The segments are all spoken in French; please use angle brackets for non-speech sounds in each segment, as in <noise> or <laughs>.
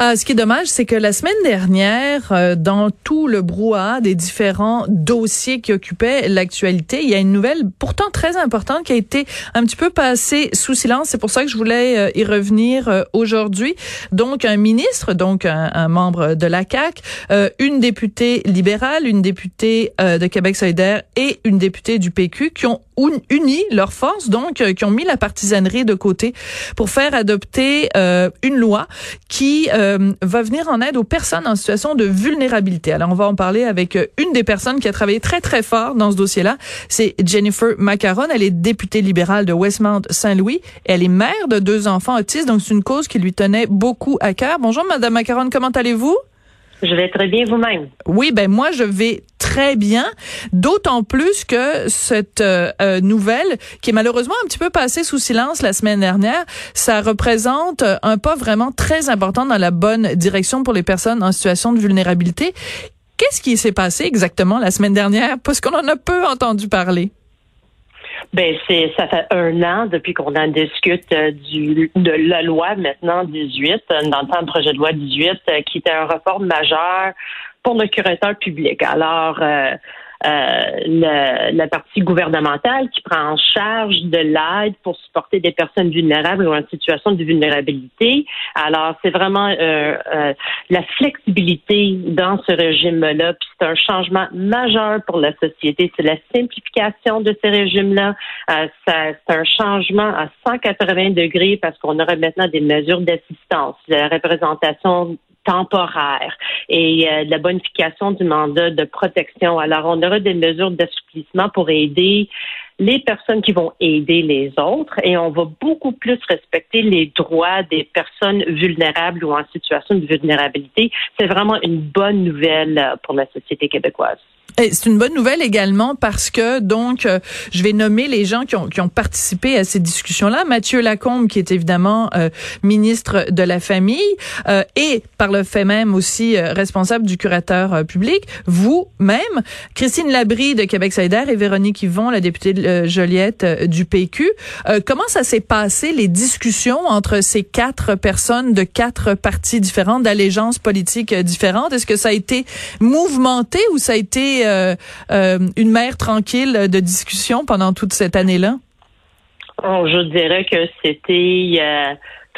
Ah, ce qui est dommage, c'est que la semaine dernière, euh, dans tout le brouhaha des différents dossiers qui occupaient l'actualité, il y a une nouvelle pourtant très importante qui a été un petit peu passée sous silence. C'est pour ça que je voulais euh, y revenir euh, aujourd'hui. Donc, un ministre, donc un, membre de la CAC, une députée libérale, une députée de Québec solidaire et une députée du PQ qui ont uni leurs forces, donc qui ont mis la partisanerie de côté pour faire adopter une loi qui va venir en aide aux personnes en situation de vulnérabilité. Alors, on va en parler avec euh, une des personnes qui a travaillé très, très fort dans ce dossier-là. C'est Jennifer Macaron. Elle est députée libérale de Westmount Saint-Louis. Elle est mère de deux enfants autistes, donc c'est une cause qui lui tenait beaucoup à cœur. Bonjour, Madame Macaron, comment allez-vous? Je vais très bien vous-même. Oui, ben moi je vais très bien, d'autant plus que cette euh, euh, nouvelle, qui est malheureusement un petit peu passée sous silence la semaine dernière, ça représente un pas vraiment très important dans la bonne direction pour les personnes en situation de vulnérabilité. Qu'est-ce qui s'est passé exactement la semaine dernière? Parce qu'on en a peu entendu parler. Ben c'est ça fait un an depuis qu'on en discute euh, du de la loi maintenant 18 euh, dans le temps le projet de loi 18 euh, qui était un réforme majeur pour le curateur public. Alors euh, la partie gouvernementale qui prend en charge de l'aide pour supporter des personnes vulnérables ou en situation de vulnérabilité. Alors, c'est vraiment euh, euh, la flexibilité dans ce régime-là, puis c'est un changement majeur pour la société. C'est la simplification de ces régimes-là. c'est un changement à 180 degrés parce qu'on aura maintenant des mesures d'assistance, de la représentation temporaire et euh, la bonification du mandat de protection. Alors, on aura des mesures d'assouplissement pour aider les personnes qui vont aider les autres et on va beaucoup plus respecter les droits des personnes vulnérables ou en situation de vulnérabilité. C'est vraiment une bonne nouvelle euh, pour la société québécoise. C'est une bonne nouvelle également parce que donc euh, je vais nommer les gens qui ont, qui ont participé à ces discussions-là. Mathieu Lacombe qui est évidemment euh, ministre de la famille euh, et par le fait même aussi responsable du curateur public. Vous-même, Christine Labrie de Québec solidaire et Véronique Yvon, la députée Joliette du PQ. comment ça s'est passé les discussions entre ces quatre personnes de quatre partis différents, d'allégeances politiques différentes? Est-ce que ça a été mouvementé ou ça a été euh, euh, une mère tranquille de discussion pendant toute cette année-là? Oh, je dirais que c'était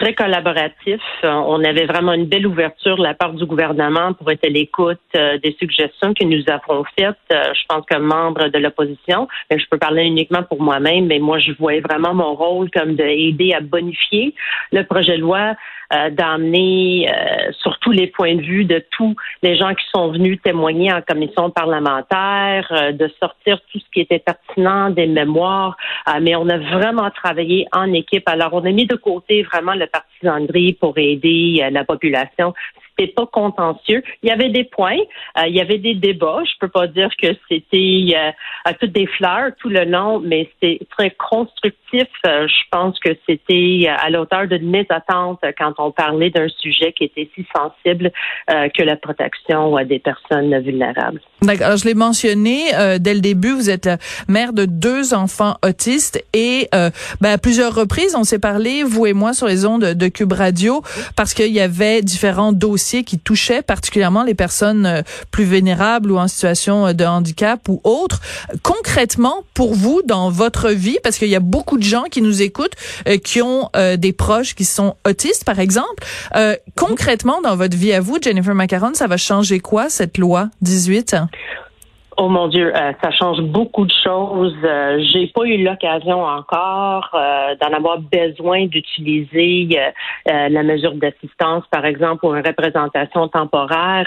très collaboratif. On avait vraiment une belle ouverture de la part du gouvernement pour être à l'écoute des suggestions que nous avons faites. je pense comme membre de l'opposition, mais je peux parler uniquement pour moi-même, mais moi je voyais vraiment mon rôle comme d'aider à bonifier le projet de loi euh, d'amener euh, sur tous les points de vue de tous les gens qui sont venus témoigner en commission parlementaire, euh, de sortir tout ce qui était pertinent des mémoires. mais on a vraiment travaillé en équipe. Alors, on a mis de côté vraiment le partisanerie pour aider la population c'était pas contentieux. Il y avait des points, euh, il y avait des débats. Je peux pas dire que c'était euh, à toutes des fleurs tout le long, mais c'était très constructif. Euh, je pense que c'était à l'auteur de mes attentes quand on parlait d'un sujet qui était si sensible que la protection des personnes vulnérables. D'accord. Je l'ai mentionné dès le début. Vous êtes mère de deux enfants autistes et ben, à plusieurs reprises, on s'est parlé vous et moi sur les ondes de Cube Radio parce qu'il y avait différents dossiers qui touchait particulièrement les personnes euh, plus vénérables ou en situation euh, de handicap ou autres. Concrètement, pour vous, dans votre vie, parce qu'il y a beaucoup de gens qui nous écoutent, euh, qui ont des proches qui sont autistes, par exemple, concrètement, dans votre vie à vous, Jennifer Macaron, ça va changer quoi, cette loi 18? Oh mon Dieu, euh, ça change beaucoup de choses. Euh, j'ai pas eu l'occasion encore euh, d'en avoir besoin d'utiliser la mesure d'assistance, par exemple, ou une représentation temporaire.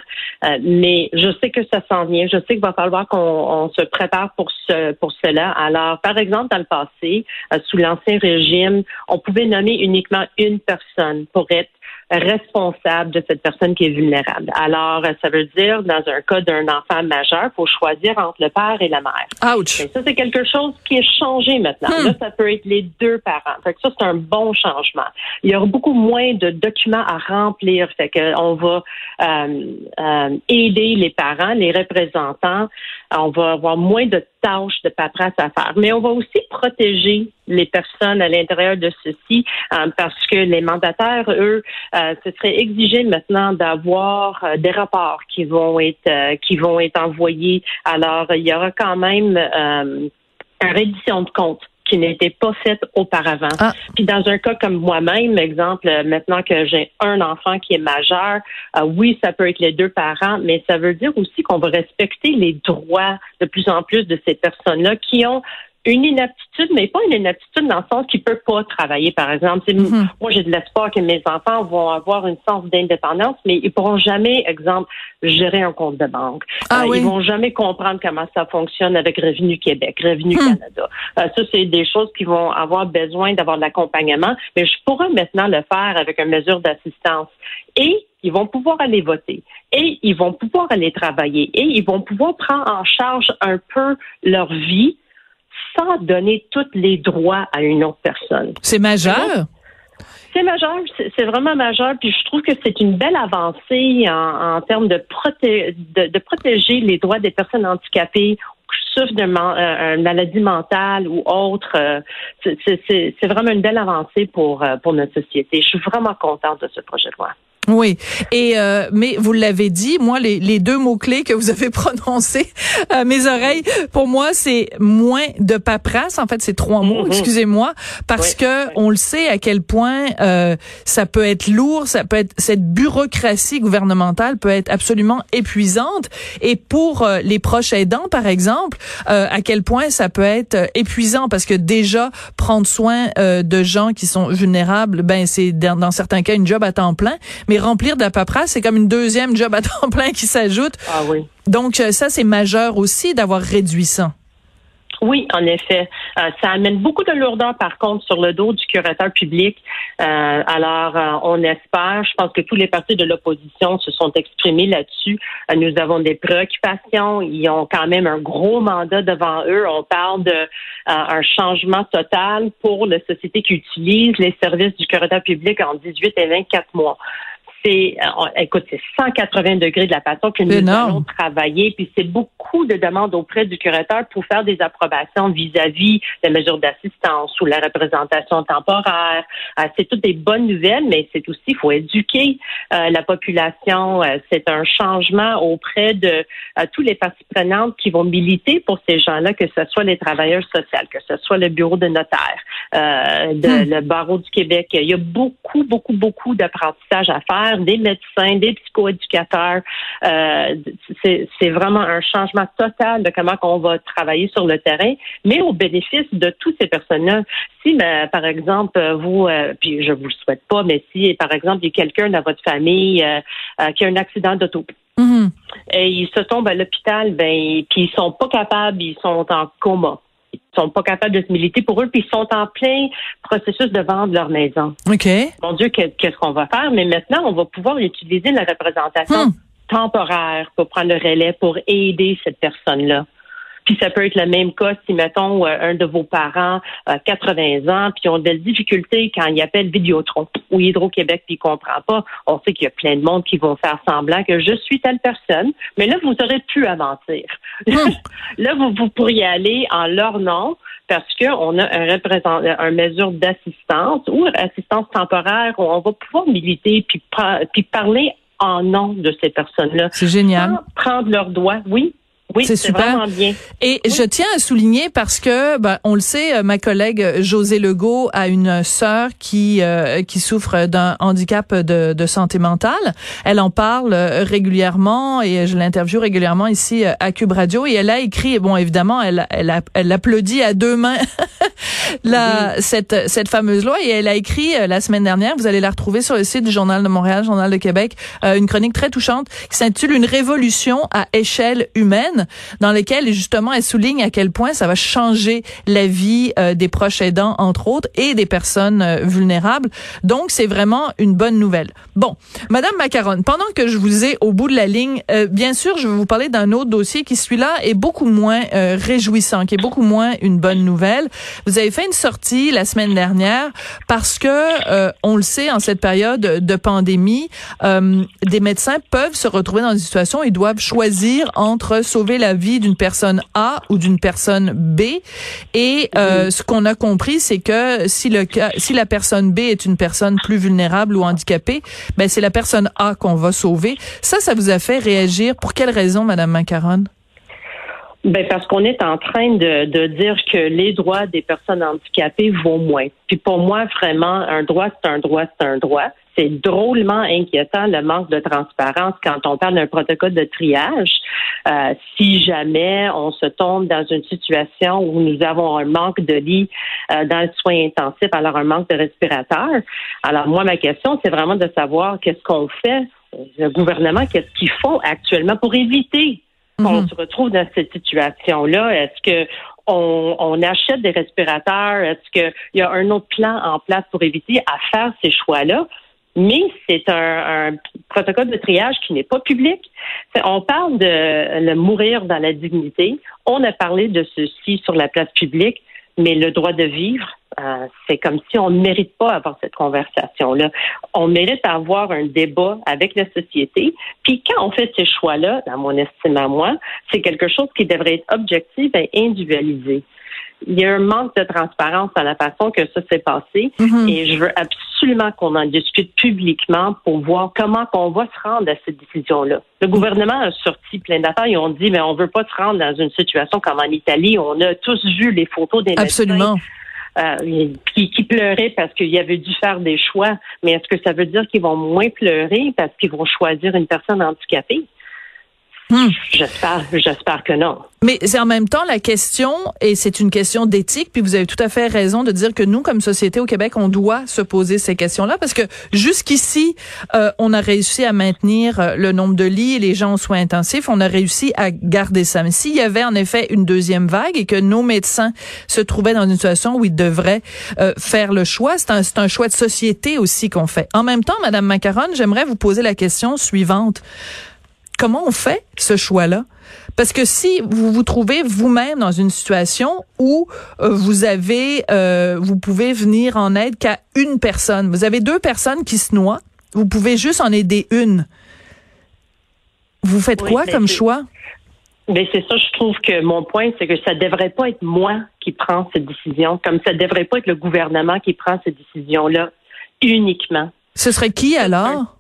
mais je sais que ça s'en vient. Je sais qu'il va falloir qu'on se prépare pour ce pour cela. Alors, par exemple, dans le passé, sous l'ancien régime, on pouvait nommer uniquement une personne pour être responsable de cette personne qui est vulnérable. Alors, ça veut dire, dans un cas d'un enfant majeur, faut choisir entre le père et la mère. Ouch! ça, c'est quelque chose qui est changé maintenant. Hmm. Là, ça peut être les deux parents. Fait que ça, c'est un bon changement. Il y aura beaucoup moins de documents à remplir. Fait que on va euh, euh, aider les parents, les représentants. On va avoir moins de tâches de paperasse à faire. Mais on va aussi protéger les personnes à l'intérieur de ceci euh, parce que les mandataires, eux, euh, ce serait exigé maintenant d'avoir euh, des rapports qui vont être qui vont être envoyés. Alors, il y aura quand même une reddition de compte qui n'était pas faite auparavant. Ah. Puis dans un cas comme moi-même, exemple, maintenant que j'ai un enfant qui est majeur, oui, ça peut être les deux parents, mais ça veut dire aussi qu'on va respecter les droits de plus en plus de ces personnes-là qui ont une inaptitude, mais pas une inaptitude dans le sens qu'ils ne peuvent pas travailler, par exemple. Mhm. Moi, j'ai de l'espoir que mes enfants vont avoir une sens d'indépendance, mais ils pourront jamais, exemple, gérer un compte de banque. Ah, euh, Ils vont jamais comprendre comment ça fonctionne avec Revenu Québec, Revenu hmm. Canada. Euh, ça, c'est des choses qui vont avoir besoin d'avoir de l'accompagnement, mais je pourrais maintenant le faire avec une mesure d'assistance. Et ils vont pouvoir aller voter et ils vont pouvoir aller travailler et ils vont pouvoir prendre en charge un peu leur vie sans donner tous les droits à une autre personne. C'est majeur? C'est majeur, c'est vraiment majeur, puis je trouve que c'est une belle avancée en, termes de, de, protéger les droits des personnes handicapées souffrent d'une euh, maladie mentale ou autre. Euh, c'est vraiment une belle avancée pour, euh, pour notre société. Je suis vraiment contente de ce projet de loi. Oui, et euh, mais vous l'avez dit, moi les, les deux mots clés que vous avez <laughs> prononcés à mes oreilles, pour moi c'est moins de paperasse. En fait, c'est trois mots. Mm-hmm. Excusez-moi, parce que on le sait à quel point euh, ça peut être lourd, ça peut être cette bureaucratie gouvernementale peut être absolument épuisante. Et pour euh, les proches aidants, par exemple, à quel point ça peut être épuisant parce que déjà prendre soin de gens qui sont vulnérables, ben c'est dans, dans certains cas une job à temps plein. Mais mais remplir de la paperasse, c'est comme une deuxième job à temps plein qui s'ajoute. Ah oui. Donc euh, ça, c'est majeur aussi d'avoir réduit ça. Oui, en effet. Euh, ça amène beaucoup de lourdeur, par contre, sur le dos du curateur public. Euh, alors, on espère, je pense que tous les partis de l'opposition se sont exprimés là-dessus. nous avons des préoccupations. Ils ont quand même un gros mandat devant eux. On parle de un changement total pour la société qui utilise les services du curateur public en 18 et 24 mois c'est, euh, écoute, c'est 180 degrés de la façon que nous allons travailler, puis c'est beaucoup de demandes auprès du curateur pour faire des approbations vis-à-vis des mesures d'assistance ou la représentation temporaire. Euh, c'est toutes des bonnes nouvelles, mais c'est aussi, il faut éduquer euh, la population. c'est un changement auprès de tous les parties prenantes qui vont militer pour ces gens-là, que ce soit les travailleurs sociaux, que ce soit le bureau de notaire, de, hmm. le barreau du Québec. Il y a beaucoup, beaucoup, beaucoup d'apprentissage à faire des médecins, des psychoéducateurs. Euh, c'est vraiment un changement total de comment on va travailler sur le terrain, mais au bénéfice de toutes ces personnes-là. Si, ben, par exemple, vous, euh, puis je vous le souhaite pas, mais si, par exemple, il y a quelqu'un dans votre famille euh, qui a un accident d'auto, mm-hmm. et il se tombe à l'hôpital, ben, puis ils sont pas capables, ils sont en coma sont pas capables de se militer pour eux, puis ils sont en plein processus de vendre leur maison. OK. Mon Dieu, qu'est-ce qu'on va faire? Mais maintenant, on va pouvoir utiliser la représentation hmm. temporaire pour prendre le relais, pour aider cette personne-là. Puis ça peut être le même cas si, mettons, euh, un de vos parents a 80 ans, puis ont des difficultés quand il appelle Vidéotron ou Hydro-Québec, puis il comprend pas. On sait qu'il y a plein de monde qui vont faire semblant que je suis telle personne, mais là, vous aurez pu à mentir. Hmm. là, vous, vous pourriez aller en leur nom, parce qu'on a un représentant, un mesure d'assistance ou assistance temporaire où on va pouvoir militer puis, puis parler en nom de ces personnes-là. C'est génial. prendre leurs doigts, oui, oui, c'est super. bien. Et je tiens à souligner parce que, ben, on le sait, euh, ma collègue José Legault a une sœur qui euh, qui souffre d'un handicap de, de, santé mentale. Elle en parle euh, régulièrement et je l'interviewe régulièrement ici à Cube Radio. Et elle a écrit, bon, évidemment, elle elle, elle applaudit à deux mains <laughs> la, cette, cette fameuse loi et elle a écrit euh, la semaine dernière, vous allez la retrouver sur le site du Journal de Montréal, Journal de Québec, euh, une chronique très touchante qui s'intitule Une révolution à échelle humaine, dans laquelle justement elle souligne à quel point ça va changer la vie euh, des proches aidants, entre autres, et des personnes vulnérables. Donc, c'est vraiment une bonne nouvelle. Bon, Madame Macaron, pendant que je vous ai au bout de la ligne, bien sûr, je vais vous parler d'un autre dossier qui, celui-là, est beaucoup moins réjouissant, qui est beaucoup moins une bonne nouvelle. Vous avez fait une sortie la semaine dernière parce que euh, on le sait en cette période de pandémie, euh, des médecins peuvent se retrouver dans une situation ils doivent choisir entre sauver la vie d'une personne A ou d'une personne B. Et euh, ce qu'on a compris, c'est que si le si la personne B est une personne plus vulnérable ou handicapée, ben c'est la personne A qu'on va sauver. Ça, ça vous a fait réagir. Pour quelle raison, Madame Macaron? Ben parce qu'on est en train de, de, dire que les droits des personnes handicapées vont moins. Puis pour moi, vraiment, un droit, c'est un droit, c'est un droit. C'est drôlement inquiétant le manque de transparence quand on parle d'un protocole de triage. Euh, si jamais on se tombe dans une situation où nous avons un manque de lits euh, dans le soin intensif, alors un manque de respirateurs. Alors moi, ma question, c'est vraiment de savoir qu'est-ce qu'on fait, le gouvernement, qu'est-ce qu'ils font actuellement pour éviter qu'on mhm. se retrouve dans cette situation-là? Est-ce que on, achète des respirateurs? Est-ce qu'il y a un autre plan en place pour éviter à faire ces choix-là? Mais c'est un, protocole de triage qui n'est pas public. On parle de le mourir dans la dignité. On a parlé de ceci sur la place publique, mais le droit de vivre, euh, c'est comme si on ne mérite pas avoir cette conversation-là. On mérite avoir un débat avec la société. Puis quand on fait ces choix-là, dans mon estime à moi, c'est quelque chose qui devrait être objectif et individualisé. Il y a un manque de transparence dans la façon que ça s'est passé mm-hmm. et je veux absolument qu'on en discute publiquement pour voir comment on va se rendre à cette décision-là. Le gouvernement a sorti plein d'affaires et on dit mais on veut pas se rendre dans une situation comme en Italie. On a tous vu les photos des Absolument. Euh, qui, qui pleuraient parce qu'il y avait dû faire des choix. Mais est-ce que ça veut dire qu'ils vont moins pleurer parce qu'ils vont choisir une personne handicapée? Hmm. J'espère, j'espère que non. Mais c'est en même temps la question, et c'est une question d'éthique, puis vous avez tout à fait raison de dire que nous, comme société au Québec, on doit se poser ces questions-là, parce que jusqu'ici, euh, on a réussi à maintenir euh, le nombre de lits et les gens aux soins intensifs, on a réussi à garder ça. Mais s'il y avait en effet une deuxième vague et que nos médecins se trouvaient dans une situation où ils devraient euh, faire le choix, c'est un, un choix de société aussi qu'on fait. En même temps, Madame Macaron, j'aimerais vous poser la question suivante comment on fait ce choix-là? Parce que si vous vous trouvez vous-même dans une situation où euh, vous avez, euh, vous pouvez venir en aide qu'à une personne, vous avez deux personnes qui se noient, vous pouvez juste en aider une. Vous faites quoi comme choix? Mais c'est ça, je trouve que mon point, c'est que ça devrait pas être moi qui prends cette décision, comme ça devrait pas être le gouvernement qui prend cette décision-là uniquement. Ce serait qui alors?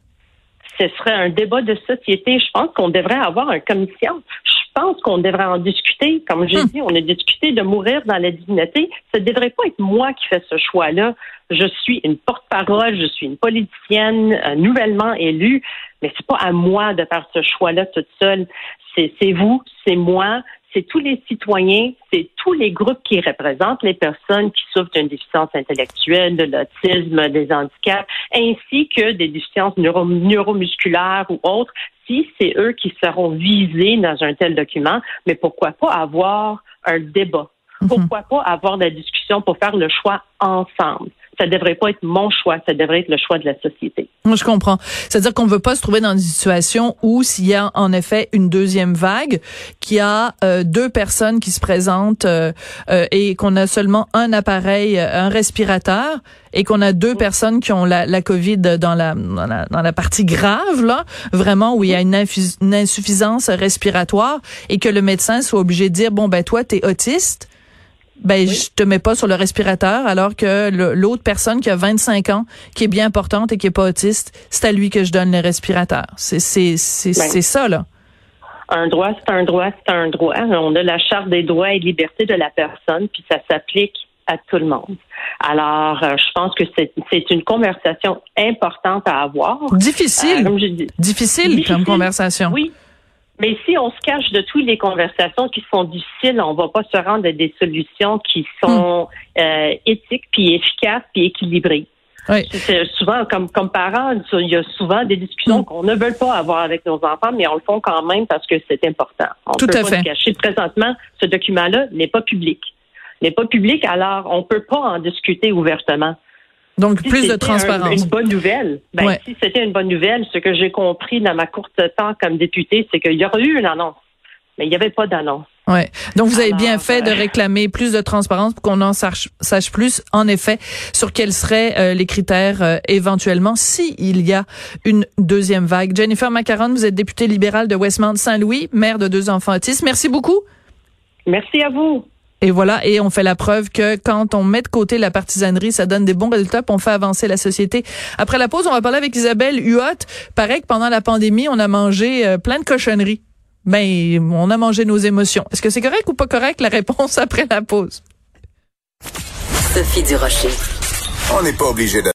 Ce serait un débat de société. Je pense qu'on devrait avoir une commission. Je pense qu'on devrait en discuter. Comme j'ai hmm. dit, on a discuté de mourir dans la dignité. Ça ne devrait pas être moi qui fais ce choix-là. Je suis une porte-parole, je suis une politicienne euh, nouvellement élue, mais c'est pas à moi de faire ce choix-là toute seule. C'est vous, c'est moi, c'est tous les citoyens, c'est tous les groupes qui représentent les personnes qui souffrent d'une déficience intellectuelle, de l'autisme, des handicaps, ainsi que des déficiences neuromusculaires ou autres, si c'est eux qui seront visés dans un tel document, mais pourquoi pas avoir un débat? Mhm. Pourquoi pas avoir la discussion pour faire le choix ensemble? Ça devrait pas être mon choix, ça devrait être le choix de la société. Moi, je comprends. C'est-à-dire qu'on ne veut pas se trouver dans une situation où s'il y a en effet une deuxième vague, qu'il y a euh, deux personnes qui se présentent euh, euh, et qu'on a seulement un appareil, un respirateur, et qu'on a deux personnes qui ont la, la COVID dans la, dans la, dans la partie grave là, vraiment où il y a une, une insuffisance respiratoire et que le médecin soit obligé de dire bon ben toi t'es autiste ben je te mets pas sur le respirateur alors que l'autre personne qui a 25 ans qui est bien importante et qui est pas autiste, c'est à lui que je donne le respirateur. C'est c'est c'est ben. c'est ça là. Un droit, c'est un droit, c'est un droit. On a la charte des droits et libertés de la personne, puis ça s'applique à tout le monde. Alors, euh, je pense que c'est une conversation importante à avoir. Difficile. Euh, Difficile, Difficile comme conversation. Oui, Mais si on se cache de toutes les conversations qui sont difficiles, on va pas se rendre à des solutions qui sont hmm. euh, éthiques, puis efficaces, puis équilibrées. Oui. souvent, comme, comme parents, il y a souvent des discussions hmm. qu'on ne veut pas avoir avec nos enfants, mais on le fait quand même parce que c'est important. On Tout peut à pas fait. cacher. Présentement, ce document-là n'est pas public. N'est pas public, alors on peut pas en discuter ouvertement. Donc, plus de transparence. une bonne nouvelle. Ben, Si c'était une bonne nouvelle, ce que j'ai compris dans ma courte temps comme députée, c'est qu'il y aurait eu une annonce, mais il n'y avait pas d'annonce. Ouais. Donc vous avez bien fait de euh, réclamer plus de transparence pour qu'on en sache, sache, plus, en effet, sur quels seraient euh, les critères euh, éventuellement si il y a une deuxième vague. Jennifer Macaron, vous êtes députée libérale de Westmount-Saint-Louis, mère de deux enfants autistes. Merci beaucoup. Merci à vous. Et voilà, et on fait la preuve que quand on met de côté la partisanerie, ça donne des bons résultats, puis on fait avancer la société. Après la pause, on va parler avec Isabelle Huot. Pareil que pendant la pandémie, on a mangé euh, plein de cochonneries. Ben, on a mangé nos émotions. Est-ce que c'est correct ou pas correct? La réponse <laughs> après la pause? Sophie Durocher. On n'est pas obligé de